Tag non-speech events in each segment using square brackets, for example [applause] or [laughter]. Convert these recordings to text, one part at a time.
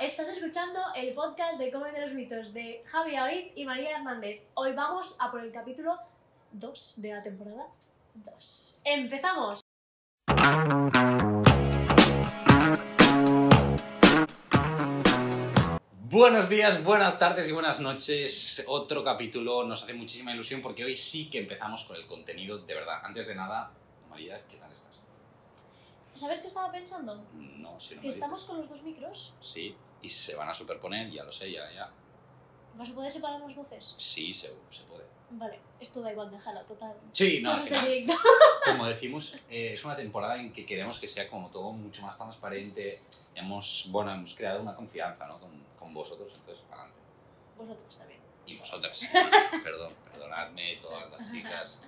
estás escuchando el podcast de Come de los mitos de Javi Avid y María Hernández. Hoy vamos a por el capítulo 2 de la temporada 2. ¡Empezamos! Buenos días, buenas tardes y buenas noches. Otro capítulo nos hace muchísima ilusión porque hoy sí que empezamos con el contenido de verdad. Antes de nada, María, ¿qué tal estás? ¿Sabes qué estaba pensando? No, si no Que me estamos dices. con los dos micros. Sí, y se van a superponer, ya lo sé, ya, ya. ¿Vas a poder separar las voces? Sí, se, se puede. Vale, esto da igual, déjalo, total. Sí, no, al final, [laughs] como decimos, eh, es una temporada en que queremos que sea como todo mucho más transparente. Hemos, bueno, hemos creado una confianza, ¿no? Con, con vosotros, entonces, adelante. Vosotros también. Y vosotras, [laughs] perdón, perdonadme, todas las [laughs] chicas.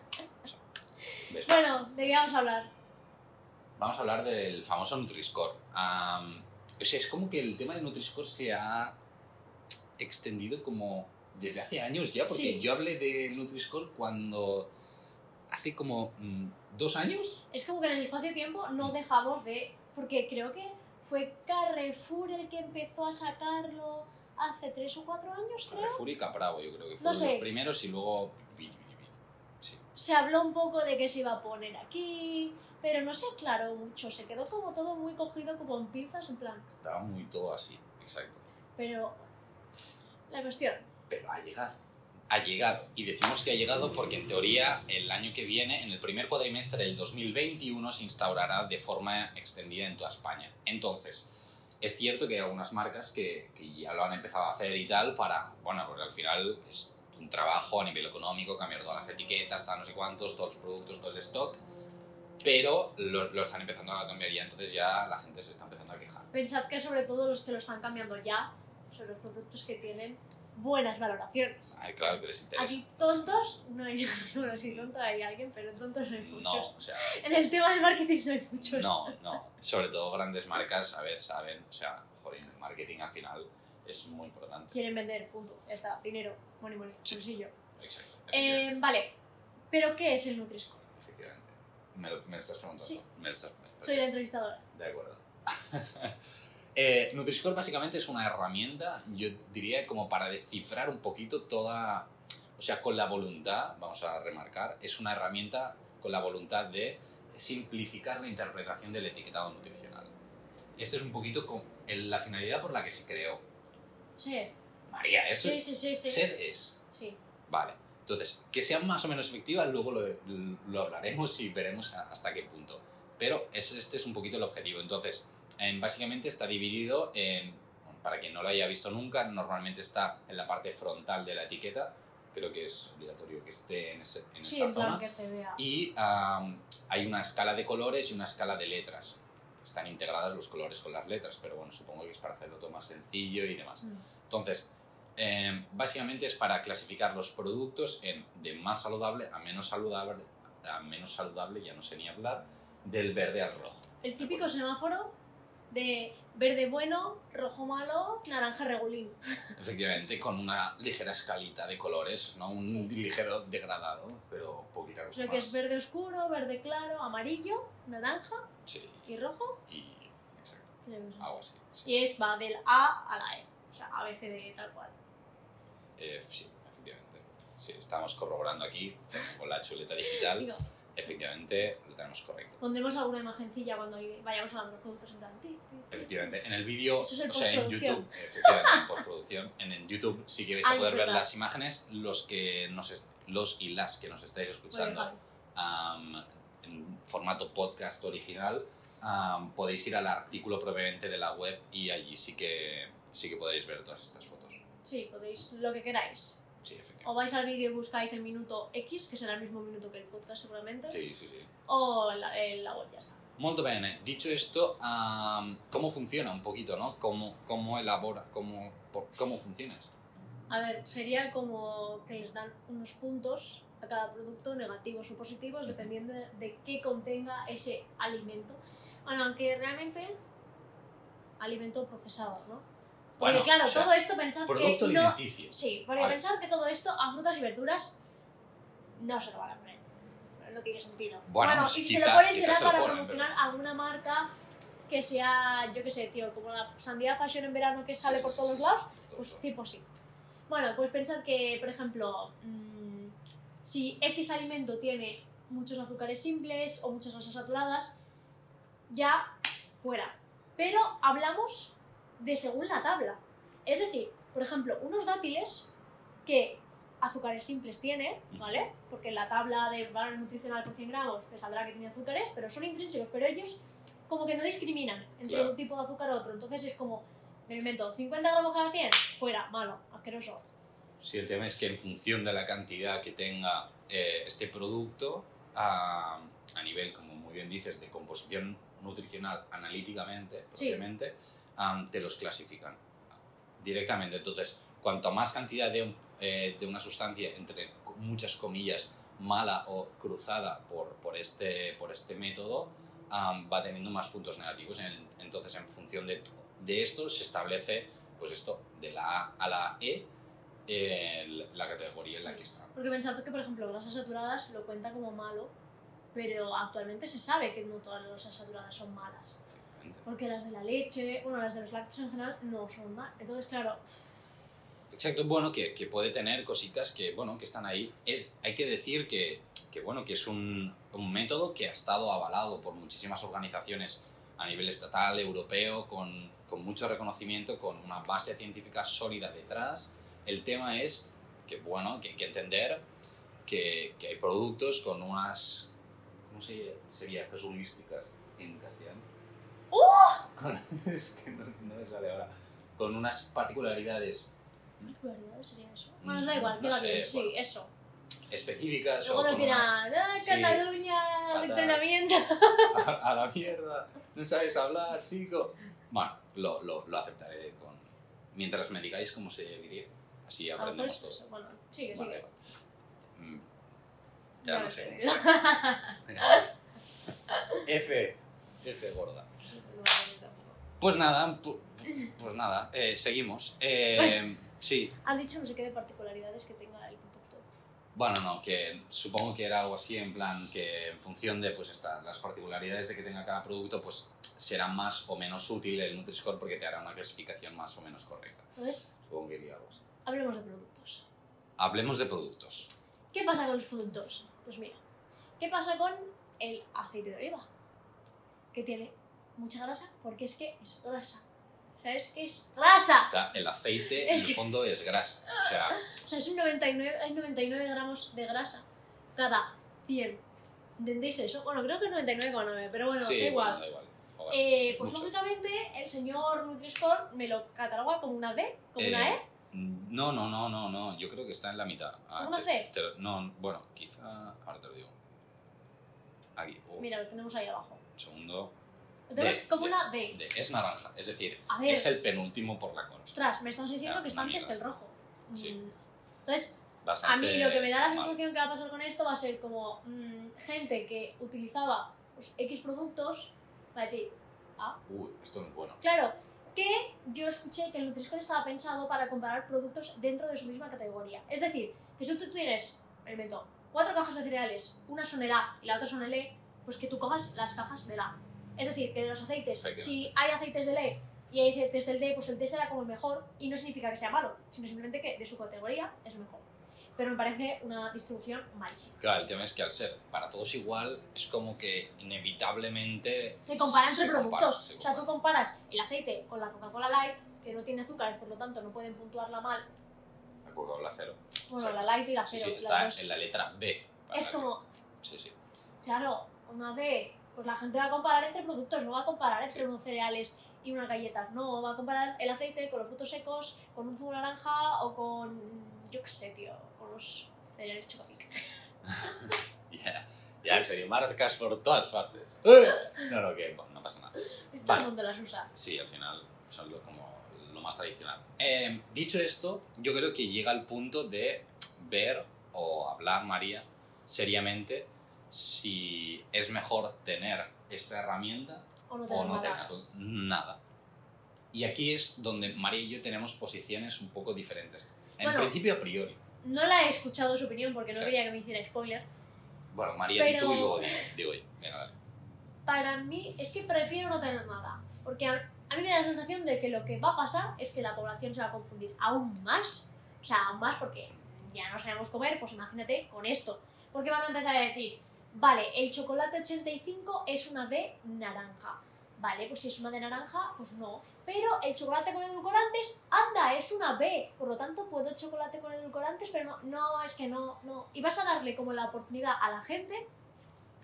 Besos. Bueno, ¿de qué vamos a hablar? Vamos a hablar del famoso Nutri-Score. Am, o sea, es como que el tema del Nutri-Score se ha extendido como desde hace años ya, porque Sí. yo hablé del Nutri-Score cuando hace como mm, dos años. Es como que en el espacio-tiempo no dejamos de... Porque creo que fue Carrefour el que empezó a sacarlo hace tres o cuatro años, creo. Carrefour y Capravo, yo creo que No fueron sé. los primeros y luego... Se habló un poco de que se iba a poner aquí, pero no se aclaró mucho. Se quedó como todo muy cogido como en pinzas, en plan. Estaba muy todo así, exacto. Pero la cuestión, Pero ha llegado. Ha llegado. Y decimos que ha llegado porque en teoría el año que viene, en el primer cuatrimestre del 2021, se instaurará de forma extendida en toda España. Entonces, es cierto que hay algunas marcas que, que ya lo han empezado a hacer y tal para, bueno, porque al final es un trabajo a nivel económico, cambiar todas las etiquetas, tal, no sé cuántos, todos los productos, todo el stock, pero lo, lo están empezando a cambiar ya, entonces ya la gente se está empezando a quejar. pensad que sobre todo los que lo están cambiando ya son los productos que tienen buenas valoraciones. Ay, claro que les interesa. Aquí tontos no hay [laughs] Bueno, sí, tonto hay alguien, pero tontos no hay muchos. No, o sea, En el tema del marketing no hay muchos. No, no. Sobre todo grandes marcas, a ver, saben, o sea, joder, el marketing al final es muy importante. Quieren vender, punto. Ya está. Dinero, money, money, Sí. bolsillo. Exacto. Eh, vale, pero ¿qué es el Nutri-Score? efectivamente. Me lo, me lo estás preguntando. Sí. Me lo estás Soy la entrevistadora. De acuerdo. [laughs] eh, Nutri-Score básicamente es una herramienta, yo diría, como para descifrar un poquito toda. O sea, con la voluntad, vamos a remarcar, es una herramienta con la voluntad de simplificar la interpretación del etiquetado nutricional. Esta es un poquito la finalidad por la que se creó. Sí, María, eso sí, sí, sí. sí. sed es. Sí. Vale. Entonces, que sean más o menos efectivas, luego lo, lo hablaremos y veremos a- hasta qué punto. Pero es- este es un poquito el objetivo. Entonces, em, básicamente está dividido en, para quien no lo haya visto nunca, normalmente está en la parte frontal de la etiqueta. Creo que es obligatorio que esté en, ese- en Sí, esta zona. que se vea. Y hay una escala de colores y una escala de letras. Están integradas los colores con las letras, pero bueno, supongo que es para hacerlo todo más sencillo y demás. Mm. Entonces, eh, básicamente es para clasificar los productos en de más saludable a menos saludable, a menos saludable, ya no sé ni hablar, del verde al rojo. El típico semáforo de verde bueno, rojo malo, naranja regulín. Efectivamente, con una ligera escalita de colores, ¿no? Un Sí. ligero degradado, pero poquita O cosa sea que es verde oscuro, verde claro, amarillo, naranja Sí, y rojo. y exacto, algo así. sí. Y es va del A a la E. O sea, A, B, C, D, tal cual. Eh, sí, efectivamente. Sí, estamos corroborando aquí con la chuleta digital. Digo, Efectivamente, lo tenemos correcto. pondremos alguna imagencilla cuando vayamos hablando de los productos en plan. ti, ti, ti. Efectivamente, en el vídeo, es o sea, en. YouTube, efectivamente, en postproducción, en el YouTube, si queréis poder ver las imágenes, los que nos los y las que nos estáis escuchando en formato podcast original, podéis ir al artículo propiamente de la web y allí sí que sí que podréis ver todas estas fotos. Sí, podéis lo que queráis. Sí, efectivamente. O vais al vídeo y buscáis el minuto X, que será el mismo minuto que el podcast seguramente. Sí, sí, sí. O en la, web ya está. Molto bene. Dicho esto, ¿cómo funciona un poquito, no? ¿Cómo, cómo elabora? ¿Cómo, por- ¿Cómo funciona esto? A ver, sería como que les dan unos puntos a cada producto, negativos o positivos, dependiendo de, de qué contenga ese alimento. Bueno, aunque realmente alimento procesado, ¿no? Porque Bueno, claro, o sea, todo esto pensad que no... Sí, porque Vale. pensad que todo esto a frutas y verduras no se lo van a poner. No tiene sentido. Bueno, y si se quizá- lo ponen será se para ponen, promocionar alguna marca que sea, yo qué sé, tío, como la sandía fashion en verano que sale Sí, por sí, todos sí, lados, sí, pues tipo así. Bueno, pues pensad que, por ejemplo, mm, si X alimento tiene muchos azúcares simples o muchas grasas saturadas, ya fuera. Pero hablamos de según la tabla. Es decir, por ejemplo, unos dátiles que azúcares simples tiene, ¿vale? Porque en la tabla de valor nutricional por 100 gramos te saldrá que tiene azúcares, pero son intrínsecos, pero ellos como que no discriminan entre Claro. un tipo de azúcar u otro. Entonces es como, me invento, 50 gramos cada 100, fuera, malo, asqueroso. Sí, el tema es que en función de la cantidad que tenga eh, este producto, a, a nivel, como muy bien dices, de composición nutricional analíticamente, Sí. Am, te los clasifican directamente. Entonces, cuanto más cantidad de, un- eh, de una sustancia, entre muchas comillas, mala o cruzada por, por, este, por este método, am, va teniendo más puntos negativos. En- Entonces, en función de, de esto, se establece, pues esto, de la A a la E, el- la categoría en la Sí. que está. Porque pensad que, por ejemplo, grasas saturadas lo cuenta como malo, pero actualmente se sabe que no todas las grasas saturadas son malas. Efectivamente. Porque las de la leche, bueno, las de los lácteos en general no son malas. Entonces, claro, Exacto, bueno, que, que puede tener cositas que, bueno, que están ahí. Es, hay que decir que, que, bueno, que es un, un método que ha estado avalado por muchísimas organizaciones a nivel estatal, europeo, con, con mucho reconocimiento, con una base científica sólida detrás. El tema es que, bueno, que hay que entender que, que hay productos con unas, ¿cómo se, sería? Casuísticas en castellano. Con- [laughs] es que no, no me sale ahora. Con unas particularidades particularidades sería eso. Bueno, os da igual, Mm, No queda sé, bien, sí, bueno. eso. específicas Luego nos dirán, ¡ah, Sí, Cataluña, fatal. entrenamiento! a, [laughs] a la mierda, no sabes hablar, chico. Bueno, lo, lo, lo aceptaré con... Mientras me digáis cómo se diría, así aprendemos todo. eso. Bueno, sigue, Vale. sigue. Mm, Ya no me sé [laughs] F, F gorda. Pues nada, pu- pues nada, eh, seguimos. Eh, [laughs] sí, Han dicho no sé qué de particularidades que tenga el producto. Bueno, no, que supongo que era algo así en plan que en función de pues esta, las particularidades de que tenga cada producto, pues será más o menos útil el Nutri-Score porque te hará una clasificación más o menos correcta. Entonces, Supongo que iría algo así. hablemos de productos. Hablemos de productos. ¿Qué pasa con los productos? Pues mira, ¿qué pasa con el aceite de oliva? Que tiene mucha grasa porque es que es grasa. ¿Sabes qué es grasa? O sea, el aceite en Es el que- fondo es grasa. O sea, [laughs] O sea, es un 99, hay 99 gramos de grasa cada 100. ¿Entendéis eso? Bueno, creo que es 99,9, pero bueno, sí, da igual. bueno, da igual. O Eh, pues mucho. lógicamente el señor Nutri-Score me lo cataloga como una D, como una Eh, E. No, no, no, no, no. Yo creo que está en la mitad. Ah, ¿Una te- C? te lo- no, bueno, quizá. Ahora te lo digo. Aquí, oh, Mira, lo tenemos ahí abajo. Un segundo. Lo tenemos D, como D. una D. De- es naranja, es decir, A es el penúltimo por la cola. Ostras, me estás diciendo que está antes que el rojo. Sí. Mm, Entonces, a Bastante mí lo que me da la mal. sensación que va a pasar con esto va a ser como mm, gente que utilizaba pues, X productos, va a decir, ah, esto no es bueno. claro, que yo escuché que el Nutri-Score estaba pensado para comparar productos dentro de su misma categoría. Es decir, que si tú tienes, me invento, cuatro cajas de cereales, una son el A y la otra son el E, pues que tú cojas las cajas del A. Es decir, que de los aceites, si hay aceites del E y hay aceites del D, pues el D será como el mejor y no significa que sea malo, sino simplemente que de su categoría es mejor. Pero me parece una distribución malísima. Claro, el tema es que al ser para todos igual, es como que inevitablemente. Se compara entre se productos. compara, se o sea, tú compara. comparas el aceite con la Coca-Cola Light, que no tiene azúcares, por lo tanto no pueden puntuarla mal. La Coca-Cola cero. Bueno, Sí. la Light y la Sí, Cero. sí, las está dos. en la letra B. para Es como, Sí, sí. claro, una D, pues la gente va a comparar entre productos, no va a comparar entre unos cereales y unas galletas, no, va a comparar el aceite con los frutos secos, con un zumo de naranja o con, yo qué sé, tío, con los cereales chocapic. [laughs] Ya, ya, en serio, marcas por todas partes. No, no, que bueno, no pasa nada. Esto Vale. el mundo las usa. Sí, al final son lo, como lo más tradicional. Eh, dicho esto, yo creo que llega el punto de ver o hablar, María, seriamente si es mejor tener esta herramienta O no o tener no nada. tener nada. Y aquí es donde María y yo tenemos posiciones un poco diferentes. En Bueno. principio, a priori. No la he escuchado su opinión porque no quería que me hiciera spoiler. Bueno, María, di tú y Pero- luego digo yo. Venga, dale. para mí es que prefiero no tener nada. Porque a, a mí me da la sensación de que lo que va a pasar es que la población se va a confundir aún más. O sea, aún más porque ya no sabemos comer, pues imagínate con esto. Porque van a empezar a decir, vale, el chocolate 85 es una de naranja. Vale, pues si es una de naranja, pues no. Pero el chocolate con edulcorantes, anda, es una B. Por lo tanto, puedo chocolate con edulcorantes, pero no, no, es que no, no. Y vas a darle como la oportunidad a la gente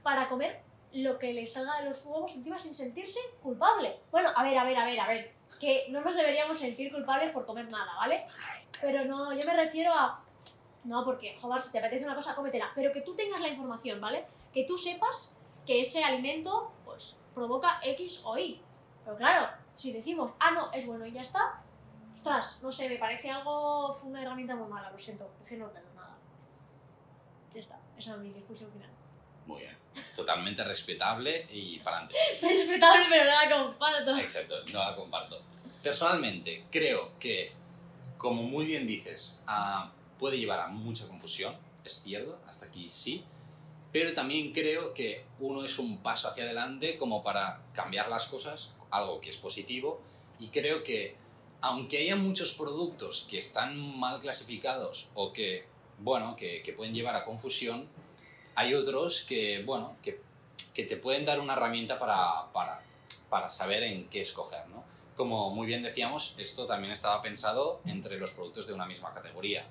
para comer lo que le salga de los huevos encima sin sentirse culpable. Bueno, a ver, a ver, a ver, a ver. Que no nos deberíamos sentir culpables por comer nada, ¿vale? Pero no, yo me refiero a... No, porque, joder, si te apetece una cosa, cómetela. Pero que tú tengas la información, ¿vale? Que tú sepas que ese alimento, pues, provoca X o Y. Pero claro, si decimos, ah, no, es bueno y ya está, ostras, no sé, me parece algo, fue una herramienta muy mala, lo siento, prefiero no tener nada. Ya está, esa es mi discusión final. Muy bien. Totalmente respetable y para adelante. [laughs] Respetable, pero nada comparto. Exacto, no la comparto. Personalmente, creo que, como muy bien dices, ah, puede llevar a mucha confusión, es cierto, hasta aquí sí, pero también creo que uno es un paso hacia adelante como para cambiar las cosas, algo que es positivo, y creo que aunque haya muchos productos que están mal clasificados o que, bueno, que, pueden llevar a confusión, hay otros que, bueno, que te pueden dar una herramienta para, para, para saber en qué escoger, ¿no? Como muy bien decíamos, esto también estaba pensado entre los productos de una misma categoría.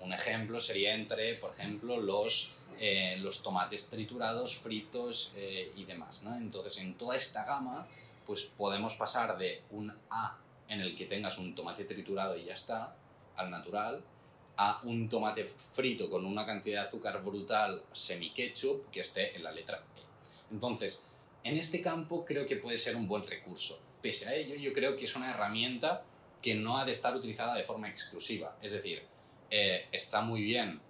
Un ejemplo sería entre, por ejemplo, los, eh, los tomates triturados, fritos eh, y demás, ¿no? Entonces, en toda esta gama, pues podemos pasar de un A en el que tengas un tomate triturado y ya está, al natural, a un tomate frito con una cantidad de azúcar brutal semi-ketchup que esté en la letra E. Entonces, en este campo creo que puede ser un buen recurso. Pese a ello, yo creo que es una herramienta que no ha de estar utilizada de forma exclusiva. Es decir, eh, está muy bien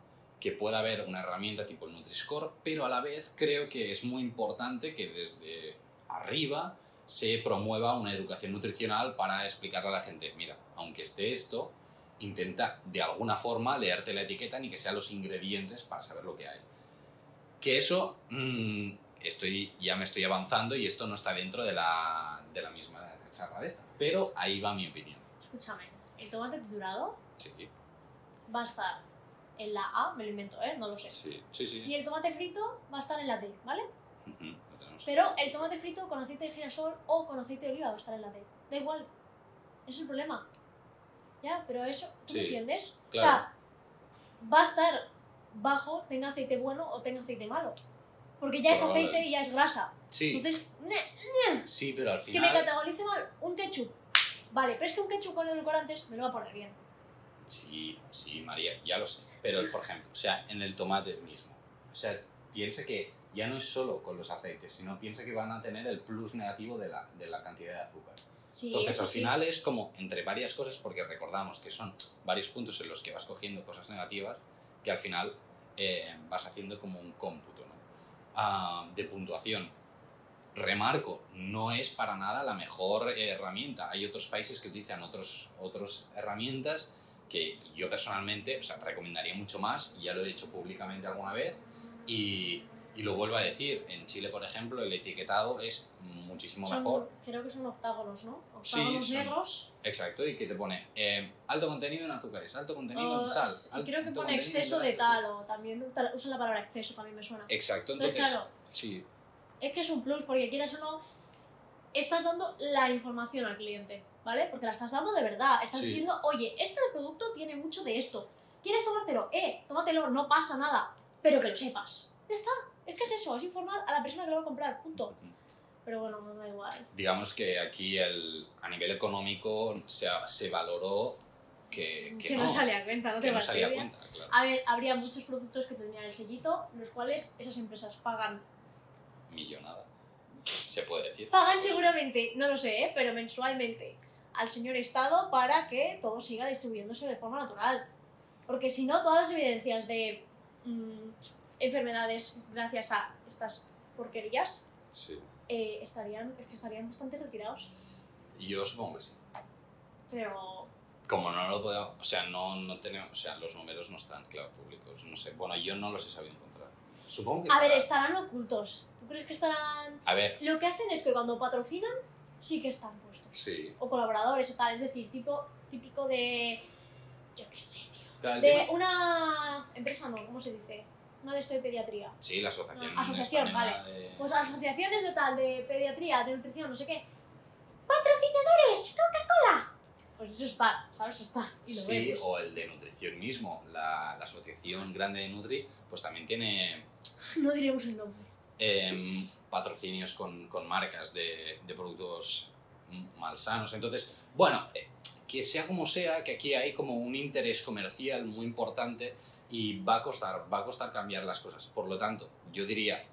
que pueda haber una herramienta tipo el Nutri-Score, pero a la vez creo que es muy importante que desde arriba se promueva una educación nutricional para explicarle a la gente, mira, aunque esté esto, intenta de alguna forma leerte la etiqueta ni que sean los ingredientes para saber lo que hay. Que eso, mmm, estoy, ya me estoy avanzando y esto no está dentro de la, de la misma cacharra de esta, pero ahí va mi opinión. Escúchame, el tomate triturado Sí, va a estar en la A, me lo invento, ¿eh? No lo sé. sí, sí. sí. Y el tomate frito va a estar en la D, ¿vale? Ujú, lo tenemos. Pero el tomate frito con aceite de girasol o con aceite de oliva va a estar en la D. Da igual. Ese es el problema. Ya, pero eso, ¿tú Sí, me entiendes? claro. O sea, va a estar bajo, tenga aceite bueno o tenga aceite malo. Porque ya es aceite y ya es grasa. Sí, Entonces, ne- sí, pero al que me final... categorice mal un ketchup. Vale, pero es que un ketchup con edulcorantes me lo va a poner bien. Sí, sí, María, ya lo sé. Pero, por ejemplo, o sea, en el tomate mismo. O sea, piensa que ya no es solo con los aceites, sino piensa que van a tener el plus negativo de la, de la cantidad de azúcar. Sí, Entonces, al sí. final es como entre varias cosas, porque recordamos que son varios puntos en los que vas cogiendo cosas negativas, que al final eh, vas haciendo como un cómputo ¿no? Ah, de puntuación. Remarco, no es para nada la mejor eh, herramienta. Hay otros países que utilizan otros, otras herramientas que yo personalmente o sea, recomendaría mucho más, y ya lo he dicho públicamente alguna vez, y, y lo vuelvo a decir, en Chile, por ejemplo, el etiquetado es muchísimo Son- mejor. Creo que son octágonos, ¿no? Sí, Octágonos son- negros. Exacto, y que te pone eh, alto contenido en azúcares, alto contenido o- en sal. y creo que pone exceso de tal, o también usa usa la palabra exceso, también me suena. Exacto, Entonces, entonces, claro, sí, es que es un plus, porque quieras o no, estás dando la información al cliente, ¿vale? Porque la estás dando de verdad. Estás Sí. diciendo, oye, este producto tiene mucho de esto. ¿Quieres tomártelo? Eh, tómatelo, no pasa nada. Pero que lo sepas. Ya está. Es que es eso, es informar a la persona que lo va a comprar, punto. Pero bueno, no da igual. digamos que aquí el, a nivel económico se, se valoró que, que Que, no, sale a cuenta, no que te no salía a cuenta, claro. A ver, habría muchos productos que tendrían el sellito, los cuales esas empresas pagan. Millonada, se puede decir. Pagan seguramente, no lo sé, ¿eh? pero mensualmente al señor Estado para que todo siga distribuyéndose de forma natural. Porque si no, todas las evidencias de mm, enfermedades gracias a estas porquerías. Sí. eh, estarían, es que estarían bastante retirados. Yo supongo que sí. Pero Como no lo podemos, o sea, no, no tenemos, o sea, los números no están, claro, públicos, no sé. Bueno, yo no los he sabido encontrar. Supongo que A ver, estará. estarán ocultos. ¿Tú crees que estarán...? A ver, Lo que hacen es que cuando patrocinan, sí que están puestos. sí. O colaboradores o tal. Es decir, tipo típico de... Yo qué sé, tío. De tema- una empresa, no, ¿cómo se dice? Una de esto de pediatría. Sí, la asociación. Ah, asociación, de- Pues asociaciones de tal, de pediatría, de nutrición, no sé qué. ¡Patrocinadores! ¡Coca-Cola! Pues eso está, ¿sabes? Está. Y lo Sí, vemos. o el de nutrición mismo. La, la asociación grande de Nutri, pues también tiene No diremos el nombre. em, patrocinios con, con marcas de, de productos malsanos. Entonces, bueno, eh, que sea como sea, que aquí hay como un interés comercial muy importante y va a costar, va a costar cambiar las cosas. Por lo tanto, yo diría,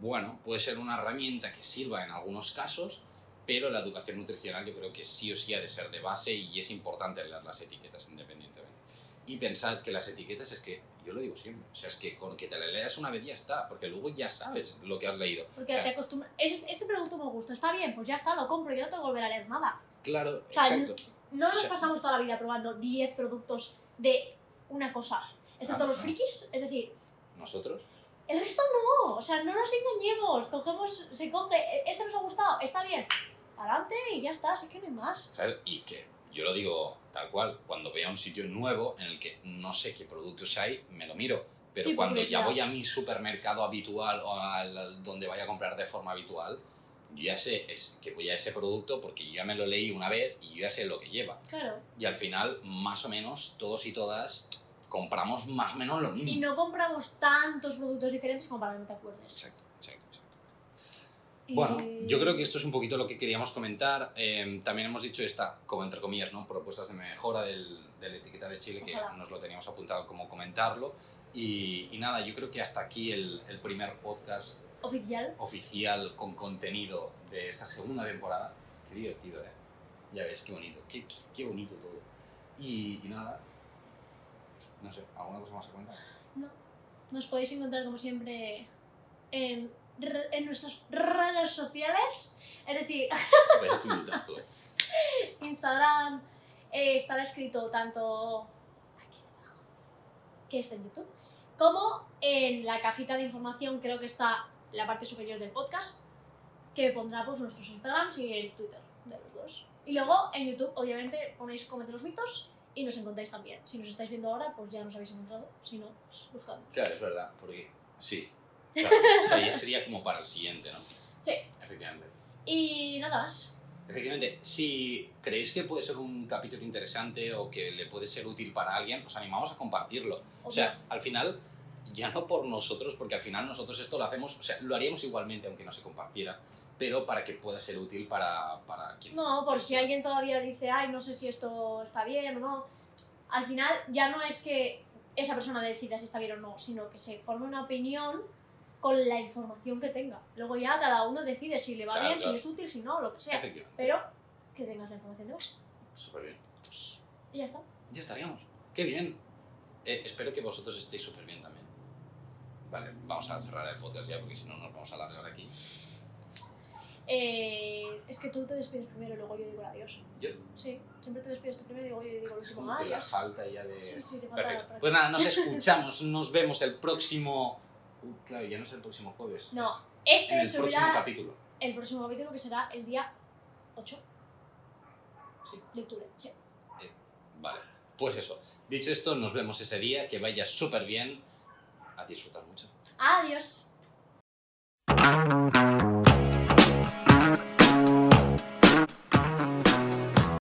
bueno, puede ser una herramienta que sirva en algunos casos, pero la educación nutricional yo creo que sí o sí ha de ser de base y es importante leer las etiquetas independientemente. Y pensad que las etiquetas es que, yo lo digo siempre, o sea, es que con que te la leas una vez ya está, porque luego ya sabes lo que has leído. Porque O sea, te acostumbras. Este, producto me gusta, está bien, pues ya está, lo compro y ya no tengo que volver a leer nada. Claro, O sea, exacto. No nos O sea- pasamos toda la vida probando 10 productos de una cosa. Excepto Ah, los no. frikis, es decir, Nosotros, el resto no. O sea, no nos engañemos. Cogemos, se coge, este nos ha gustado, está bien. Adelante y ya está, así que no hay más. ¿sabes? Y que yo lo digo tal cual, cuando vea un sitio nuevo en el que no sé qué productos hay, me lo miro. Pero Sí, cuando ya voy a mi supermercado habitual o al, donde vaya a comprar de forma habitual, yo ya sé es, que voy a ese producto porque yo ya me lo leí una vez y yo ya sé lo que lleva. Claro. Y al final, más o menos, todos y todas compramos más o menos lo mismo. Y no compramos tantos productos diferentes como para que no te acuerdes. Exacto. Bueno, yo creo que esto es un poquito lo que queríamos comentar. Eh, también hemos dicho esta, como entre comillas, ¿no? propuestas de mejora del, de la etiqueta de Chile, que nos lo teníamos apuntado como comentarlo. Y, y nada, yo creo que hasta aquí el, el primer podcast Oficial. oficial con contenido de esta segunda temporada. Qué divertido, ¿eh? Ya ves, qué bonito, qué, qué, qué bonito todo. Y, y nada, no sé, ¿alguna cosa más a comentar? No. Nos podéis encontrar como siempre en, en nuestras redes sociales. Es decir, puñetazo. [laughs] Instagram eh, estará escrito tanto aquí debajo, que está en YouTube, como en la cajita de información, creo que está la parte superior del podcast, que pondrá pues, nuestros Instagrams y el Twitter de los dos. Y luego en YouTube, obviamente, ponéis Comete los mitos y nos encontráis también. Si nos estáis viendo ahora, pues ya nos habéis encontrado. Si no, pues buscadnos. Claro, es verdad, porque sí. Claro, o sea, ya [laughs] sería como para el siguiente, ¿no? Sí, Efectivamente. y nada más. Efectivamente, si creéis que puede ser un capítulo interesante o que le puede ser útil para alguien, os animamos a compartirlo. O sea, al final, ya no por nosotros, porque al final nosotros esto lo hacemos, o sea, lo haríamos igualmente aunque no se compartiera, pero para que pueda ser útil para, para quien... No, por si alguien todavía dice, ay, no sé si esto está bien o no. Al final ya no es que esa persona decida si está bien o no, sino que se forme una opinión con la información que tenga. Luego ya cada uno decide si le va Claro, bien, claro. si es útil, si no, lo que sea. Pero que tengas la información de base. Súper bien. Pues Y ya está. ya estaríamos. Qué bien. Eh, espero que vosotros estéis súper bien también. Vale, vamos a cerrar el podcast ya porque si no nos vamos a alargar aquí. Eh, es que tú te despides primero y luego yo digo el adiós. Yo Sí, siempre te despides tú primero y luego yo digo el es último adiós. falta ya de... Sí, sí, te falta Perfecto. Pues nada, nos escuchamos, nos vemos el próximo... Claro, ya no es el próximo jueves. No, es este en el próximo capítulo. el próximo capítulo que será el día 8 Sí. de octubre. Sí. Vale. Pues eso. Dicho esto, nos vemos ese día. Que vaya súper bien. A disfrutar mucho. Adiós.